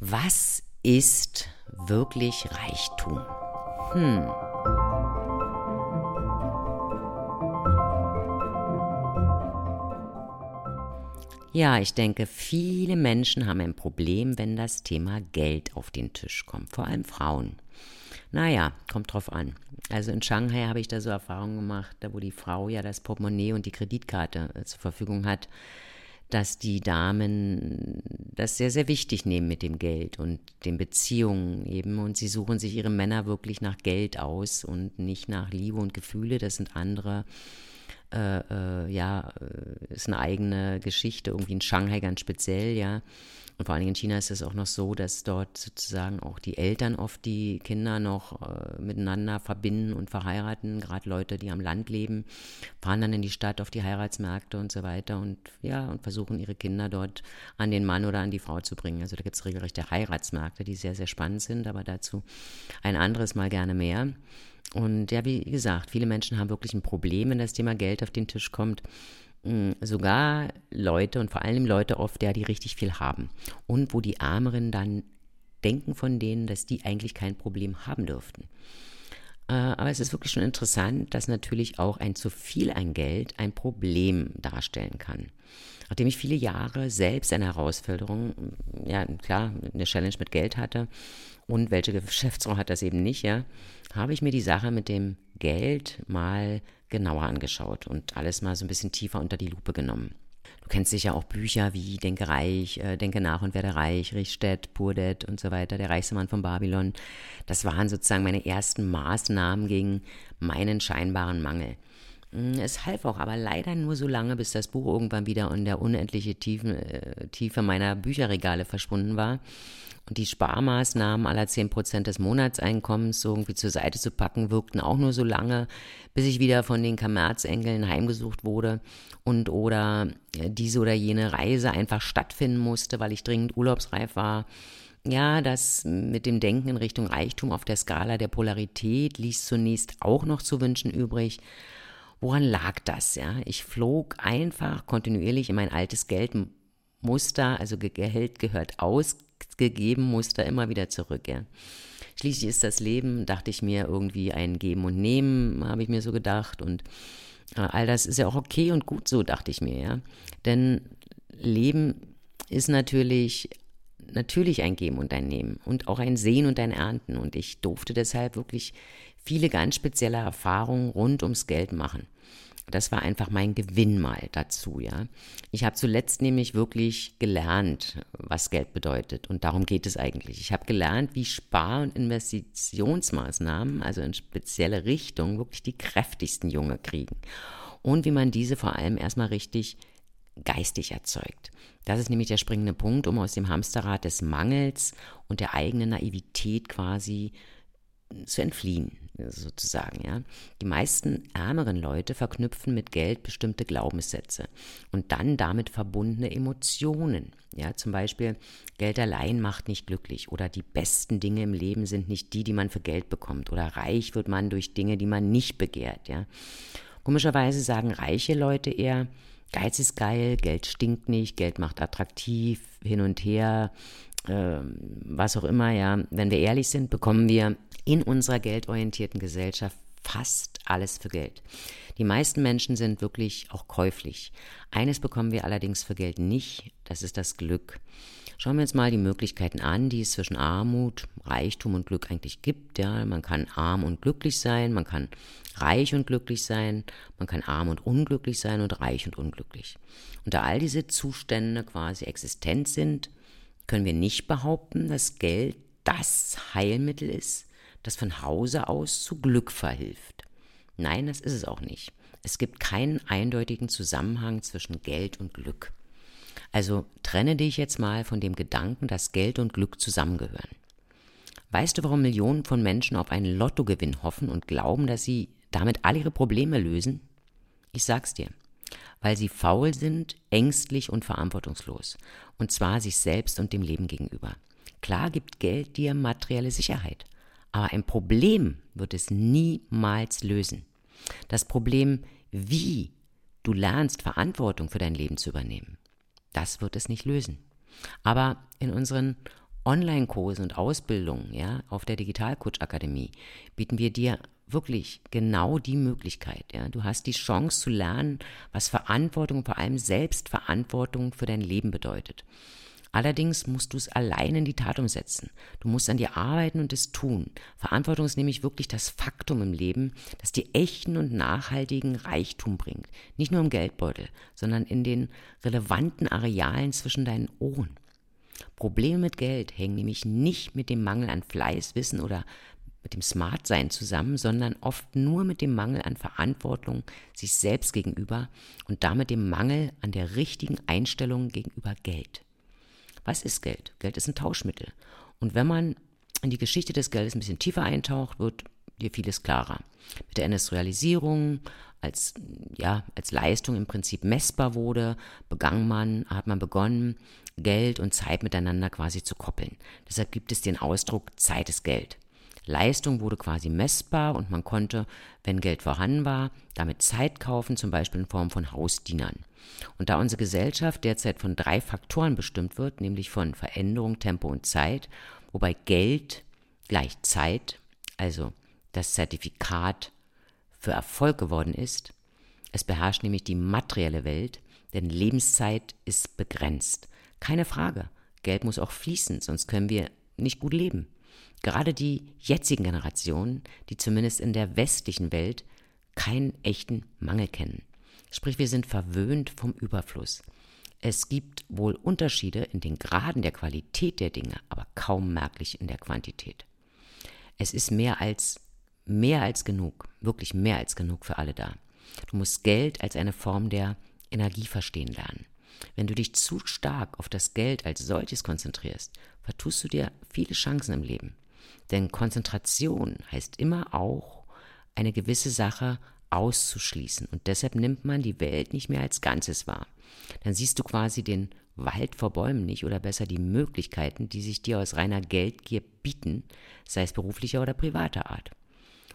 Was ist wirklich Reichtum? Hm. Ja, ich denke, viele Menschen haben ein Problem, wenn das Thema Geld auf den Tisch kommt, vor allem Frauen. Naja, kommt drauf an. Also in Shanghai habe ich da so Erfahrungen gemacht, da wo die Frau ja das Portemonnaie und die Kreditkarte äh, zur Verfügung hat, dass die Damen das sehr, sehr wichtig nehmen mit dem Geld und den Beziehungen eben. Und sie suchen sich ihre Männer wirklich nach Geld aus und nicht nach Liebe und Gefühle. Das sind andere äh, äh, ja, äh, ist eine eigene Geschichte, irgendwie in Shanghai ganz speziell, ja. Und vor allen Dingen in China ist es auch noch so, dass dort sozusagen auch die Eltern oft die Kinder noch äh, miteinander verbinden und verheiraten. Gerade Leute, die am Land leben, fahren dann in die Stadt auf die Heiratsmärkte und so weiter und ja, und versuchen ihre Kinder dort an den Mann oder an die Frau zu bringen. Also da gibt es regelrechte Heiratsmärkte, die sehr, sehr spannend sind, aber dazu ein anderes Mal gerne mehr. Und ja, wie gesagt, viele Menschen haben wirklich ein Problem, wenn das Thema Geld auf den Tisch kommt. Mm, sogar Leute und vor allem Leute oft, ja, die richtig viel haben. Und wo die Ärmeren dann denken von denen, dass die eigentlich kein Problem haben dürften. Äh, aber es ist wirklich schon interessant, dass natürlich auch ein zu viel an Geld ein Problem darstellen kann. Nachdem ich viele Jahre selbst eine Herausforderung, ja klar, eine Challenge mit Geld hatte und welche Geschäftsfrau hat das eben nicht, ja, habe ich mir die Sache mit dem Geld mal genauer angeschaut und alles mal so ein bisschen tiefer unter die Lupe genommen. Du kennst sicher auch Bücher wie Denke reich, äh, Denke nach und werde reich, Richtstedt, Purdet und so weiter, der reichste Mann von Babylon. Das waren sozusagen meine ersten Maßnahmen gegen meinen scheinbaren Mangel. Hm, es half auch aber leider nur so lange, bis das Buch irgendwann wieder in der unendlichen Tiefe, äh, Tiefe meiner Bücherregale verschwunden war die Sparmaßnahmen aller 10% des Monatseinkommens so irgendwie zur Seite zu packen, wirkten auch nur so lange, bis ich wieder von den Kommerzengeln heimgesucht wurde und oder äh, diese oder jene Reise einfach stattfinden musste, weil ich dringend urlaubsreif war. Ja, das mit dem Denken in Richtung Reichtum auf der Skala der Polarität ließ zunächst auch noch zu wünschen übrig. Woran lag das? Ja, ich flog einfach kontinuierlich in mein altes Geldmuster, also Geld gehört aus, gegeben Muster immer wieder zurück. Ja. Schließlich ist das Leben, dachte ich mir, irgendwie ein Geben und Nehmen, habe ich mir so gedacht. Und äh, all das ist ja auch okay und gut so, dachte ich mir, ja. Denn Leben ist natürlich natürlich ein Geben und ein Nehmen und auch ein Sehen und ein Ernten. Und ich durfte deshalb wirklich viele ganz spezielle Erfahrungen rund ums Geld machen. Das war einfach mein Gewinn mal dazu, ja. Ich habe zuletzt nämlich wirklich gelernt, was Geld bedeutet und darum geht es eigentlich. Ich habe gelernt, wie Spar- und Investitionsmaßnahmen, also in spezielle Richtungen, wirklich die kräftigsten Junge kriegen und wie man diese vor allem erstmal richtig geistig erzeugt. Das ist nämlich der springende Punkt, um aus dem Hamsterrad des Mangels und der eigenen Naivität quasi zu entfliehen sozusagen, ja. Die meisten ärmeren Leute verknüpfen mit Geld bestimmte Glaubenssätze und dann damit verbundene Emotionen. Ja, zum Beispiel, Geld allein macht nicht glücklich oder die besten Dinge im Leben sind nicht die, die man für Geld bekommt oder reich wird man durch Dinge, die man nicht begehrt, ja. Komischerweise sagen reiche Leute eher, Geiz ist geil, Geld stinkt nicht, Geld macht attraktiv, hin und her, äh, was auch immer, ja. Wenn wir ehrlich sind, bekommen wir in unserer geldorientierten Gesellschaft fast alles für Geld. Die meisten Menschen sind wirklich auch käuflich. Eines bekommen wir allerdings für Geld nicht, das ist das Glück. Schauen wir uns mal die Möglichkeiten an, die es zwischen Armut, Reichtum und Glück eigentlich gibt. Ja, man kann arm und glücklich sein, man kann reich und glücklich sein, man kann arm und unglücklich sein und reich und unglücklich. Und da all diese Zustände quasi existent sind, können wir nicht behaupten, dass Geld das Heilmittel ist, das von Hause aus zu Glück verhilft. Nein, das ist es auch nicht. Es gibt keinen eindeutigen Zusammenhang zwischen Geld und Glück. Also trenne dich jetzt mal von dem Gedanken, dass Geld und Glück zusammengehören. Weißt du, warum Millionen von Menschen auf einen Lottogewinn hoffen und glauben, dass sie damit all ihre Probleme lösen? Ich sag's dir. Weil sie faul sind, ängstlich und verantwortungslos. Und zwar sich selbst und dem Leben gegenüber. Klar gibt Geld dir materielle Sicherheit. Aber ein Problem wird es niemals lösen. Das Problem, wie du lernst, Verantwortung für dein Leben zu übernehmen, das wird es nicht lösen. Aber in unseren Online-Kursen und Ausbildungen, ja, auf der Digitalcoach Akademie bieten wir dir wirklich genau die Möglichkeit. Ja. Du hast die Chance zu lernen, was Verantwortung, vor allem Selbstverantwortung für dein Leben bedeutet. Allerdings musst du es allein in die Tat umsetzen. Du musst an dir arbeiten und es tun. Verantwortung ist nämlich wirklich das Faktum im Leben, das dir echten und nachhaltigen Reichtum bringt. Nicht nur im Geldbeutel, sondern in den relevanten Arealen zwischen deinen Ohren. Probleme mit Geld hängen nämlich nicht mit dem Mangel an Fleiß, Wissen oder mit dem Smartsein zusammen, sondern oft nur mit dem Mangel an Verantwortung sich selbst gegenüber und damit dem Mangel an der richtigen Einstellung gegenüber Geld. Was ist Geld? Geld ist ein Tauschmittel. Und wenn man in die Geschichte des Geldes ein bisschen tiefer eintaucht, wird dir vieles klarer. Mit der Industrialisierung, als, ja, als Leistung im Prinzip messbar wurde, begann man, hat man begonnen, Geld und Zeit miteinander quasi zu koppeln. Deshalb gibt es den Ausdruck Zeit ist Geld. Leistung wurde quasi messbar und man konnte, wenn Geld vorhanden war, damit Zeit kaufen, zum Beispiel in Form von Hausdienern. Und da unsere Gesellschaft derzeit von drei Faktoren bestimmt wird, nämlich von Veränderung, Tempo und Zeit, wobei Geld gleich Zeit, also das Zertifikat für Erfolg geworden ist, es beherrscht nämlich die materielle Welt, denn Lebenszeit ist begrenzt. Keine Frage, Geld muss auch fließen, sonst können wir nicht gut leben. Gerade die jetzigen Generationen, die zumindest in der westlichen Welt keinen echten Mangel kennen. Sprich, wir sind verwöhnt vom Überfluss. Es gibt wohl Unterschiede in den Graden der Qualität der Dinge, aber kaum merklich in der Quantität. Es ist mehr als mehr als genug, wirklich mehr als genug für alle da. Du musst Geld als eine Form der Energie verstehen lernen. Wenn du dich zu stark auf das Geld als solches konzentrierst, vertust du dir viele Chancen im Leben. Denn Konzentration heißt immer auch, eine gewisse Sache auszuschließen. Und deshalb nimmt man die Welt nicht mehr als Ganzes wahr. Dann siehst du quasi den Wald vor Bäumen nicht oder besser die Möglichkeiten, die sich dir aus reiner Geldgier bieten, sei es beruflicher oder privater Art.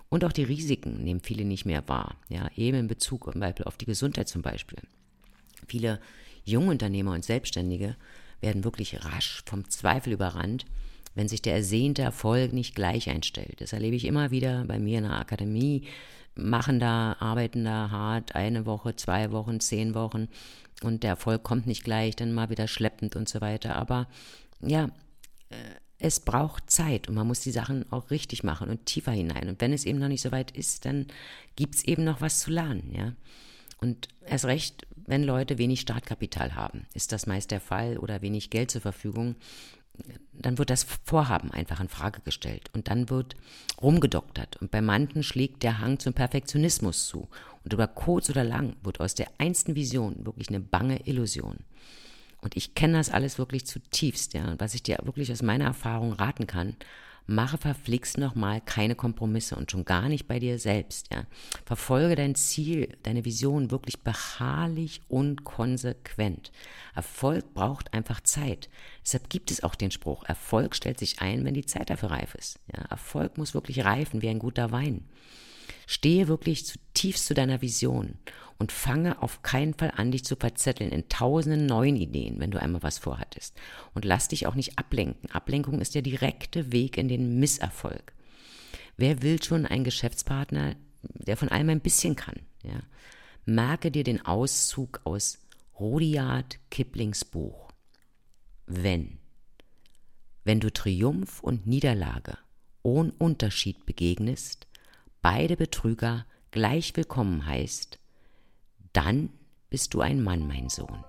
Und auch die Risiken nehmen viele nicht mehr wahr, ja, eben in Bezug auf die Gesundheit zum Beispiel. Viele Jungunternehmer und Selbstständige werden wirklich rasch vom Zweifel überrannt, wenn sich der ersehnte Erfolg nicht gleich einstellt. Das erlebe ich immer wieder bei mir in der Akademie, machen da, arbeiten da hart, eine Woche, zwei Wochen, zehn Wochen und der Erfolg kommt nicht gleich, dann mal wieder schleppend und so weiter. Aber ja, äh, es braucht Zeit und man muss die Sachen auch richtig machen und tiefer hinein. Und wenn es eben noch nicht so weit ist, dann gibt es eben noch was zu lernen, ja. Und erst recht, wenn Leute wenig Startkapital haben, ist das meist der Fall oder wenig Geld zur Verfügung, dann wird das Vorhaben einfach in Frage gestellt und dann wird rumgedoktert. Und bei manchen schlägt der Hang zum Perfektionismus zu. Und über kurz oder lang wird aus der einsten Vision wirklich eine bange Illusion. Und ich kenne das alles wirklich zutiefst, ja, und was ich dir wirklich aus meiner Erfahrung raten kann, mache verflixt nochmal keine Kompromisse und schon gar nicht bei dir selbst, ja. Verfolge dein Ziel, deine Vision wirklich beharrlich und konsequent. Erfolg braucht einfach Zeit. Deshalb gibt es auch den Spruch, Erfolg stellt sich ein, wenn die Zeit dafür reif ist. Ja, Erfolg muss wirklich reifen wie ein guter Wein. Stehe wirklich zutiefst zu deiner Vision und fange auf keinen Fall an, dich zu verzetteln in tausenden neuen Ideen, wenn du einmal was vorhattest. Und lass dich auch nicht ablenken. Ablenkung ist der direkte Weg in den Misserfolg. Wer will schon einen Geschäftspartner, der von allem ein bisschen kann? Ja? Merke dir den Auszug aus Rudyard Kiplings Buch. Wenn. Wenn du Triumph und Niederlage ohne Unterschied begegnest, beide Betrüger gleich willkommen heißt, dann bist du ein Mann, mein Sohn.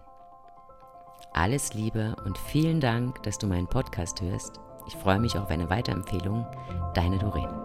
Alles Liebe und vielen Dank, dass du meinen Podcast hörst. Ich freue mich auf eine Weiterempfehlung. Deine Doreen.